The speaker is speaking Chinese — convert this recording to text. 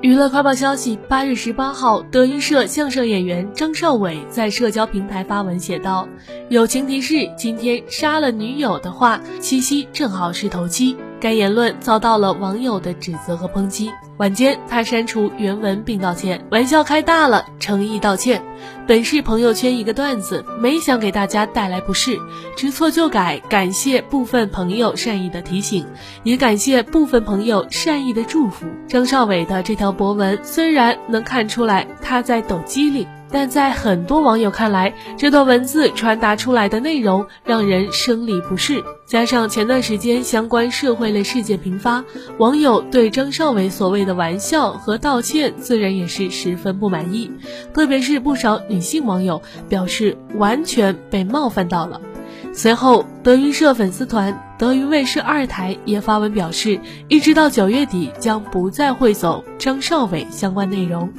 娱乐快报消息：八月十八号，德云社相声演员张绍伟在社交平台发文写道：“友情提示，今天杀了女友的话，七夕正好是头七。”该言论遭到了网友的指责和抨击。晚间，他删除原文并道歉：“玩笑开大了，诚意道歉。本是朋友圈一个段子，没想给大家带来不适，知错就改。感谢部分朋友善意的提醒，也感谢部分朋友善意的祝福。”张少伟的这条博文虽然能看出来他在抖机灵。但在很多网友看来，这段文字传达出来的内容让人生理不适。加上前段时间相关社会类事件频发，网友对张少伟所谓的玩笑和道歉自然也是十分不满意。特别是不少女性网友表示完全被冒犯到了。随后，德云社粉丝团、德云卫视二台也发文表示，一直到九月底将不再汇总张少伟相关内容。